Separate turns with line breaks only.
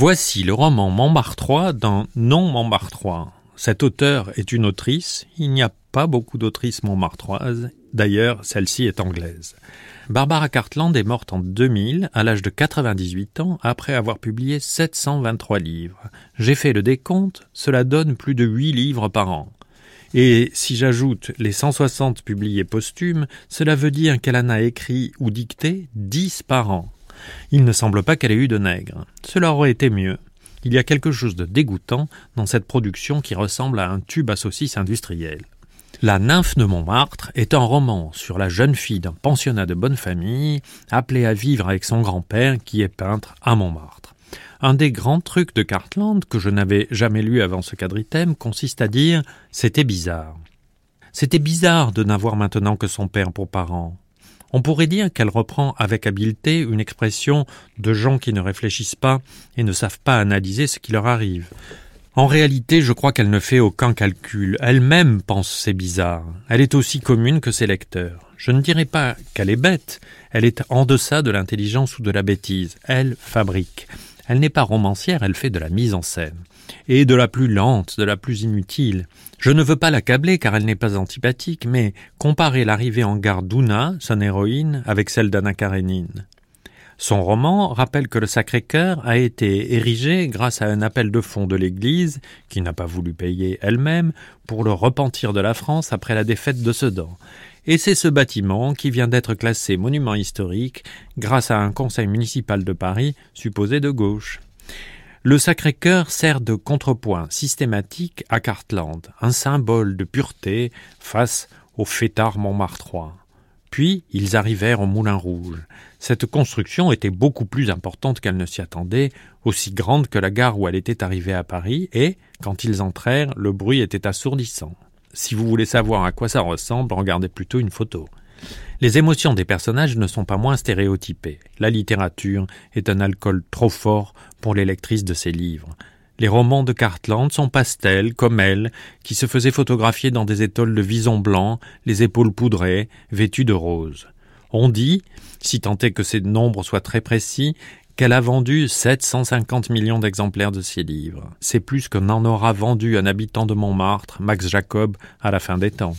Voici le roman Montmartrois dans Non Montmartrois. Cet auteur est une autrice. Il n'y a pas beaucoup d'autrices montmartroises. D'ailleurs, celle-ci est anglaise. Barbara Cartland est morte en 2000 à l'âge de 98 ans après avoir publié 723 livres. J'ai fait le décompte, cela donne plus de 8 livres par an. Et si j'ajoute les 160 publiés posthumes, cela veut dire qu'elle en a écrit ou dicté 10 par an. Il ne semble pas qu'elle ait eu de nègre. Cela aurait été mieux. Il y a quelque chose de dégoûtant dans cette production qui ressemble à un tube à saucisse industriel. La nymphe de Montmartre est un roman sur la jeune fille d'un pensionnat de bonne famille, appelée à vivre avec son grand-père qui est peintre à Montmartre. Un des grands trucs de Cartland que je n'avais jamais lu avant ce quadritème consiste à dire c'était bizarre. C'était bizarre de n'avoir maintenant que son père pour parent. On pourrait dire qu'elle reprend avec habileté une expression de gens qui ne réfléchissent pas et ne savent pas analyser ce qui leur arrive. En réalité, je crois qu'elle ne fait aucun calcul. Elle-même pense c'est bizarre. Elle est aussi commune que ses lecteurs. Je ne dirais pas qu'elle est bête. Elle est en deçà de l'intelligence ou de la bêtise. Elle fabrique. Elle n'est pas romancière, elle fait de la mise en scène. Et de la plus lente, de la plus inutile. Je ne veux pas l'accabler car elle n'est pas antipathique, mais comparer l'arrivée en gare d'Una, son héroïne, avec celle d'Anna Karenine. Son roman rappelle que le Sacré-Cœur a été érigé grâce à un appel de fonds de l'Église, qui n'a pas voulu payer elle-même, pour le repentir de la France après la défaite de Sedan. Et c'est ce bâtiment qui vient d'être classé monument historique grâce à un conseil municipal de Paris supposé de gauche. Le Sacré-Cœur sert de contrepoint systématique à Cartland, un symbole de pureté face au fêtard montmartrois. Puis ils arrivèrent au Moulin Rouge. Cette construction était beaucoup plus importante qu'elle ne s'y attendait, aussi grande que la gare où elle était arrivée à Paris, et, quand ils entrèrent, le bruit était assourdissant. Si vous voulez savoir à quoi ça ressemble, regardez plutôt une photo. Les émotions des personnages ne sont pas moins stéréotypées. La littérature est un alcool trop fort pour les lectrices de ces livres. Les romans de Cartland sont pastels, comme elle, qui se faisait photographier dans des étoiles de vison blanc, les épaules poudrées, vêtues de rose. On dit, si tant est que ces nombres soient très précis, qu'elle a vendu 750 millions d'exemplaires de ses livres. C'est plus que n'en aura vendu un habitant de Montmartre, Max Jacob, à la fin des temps.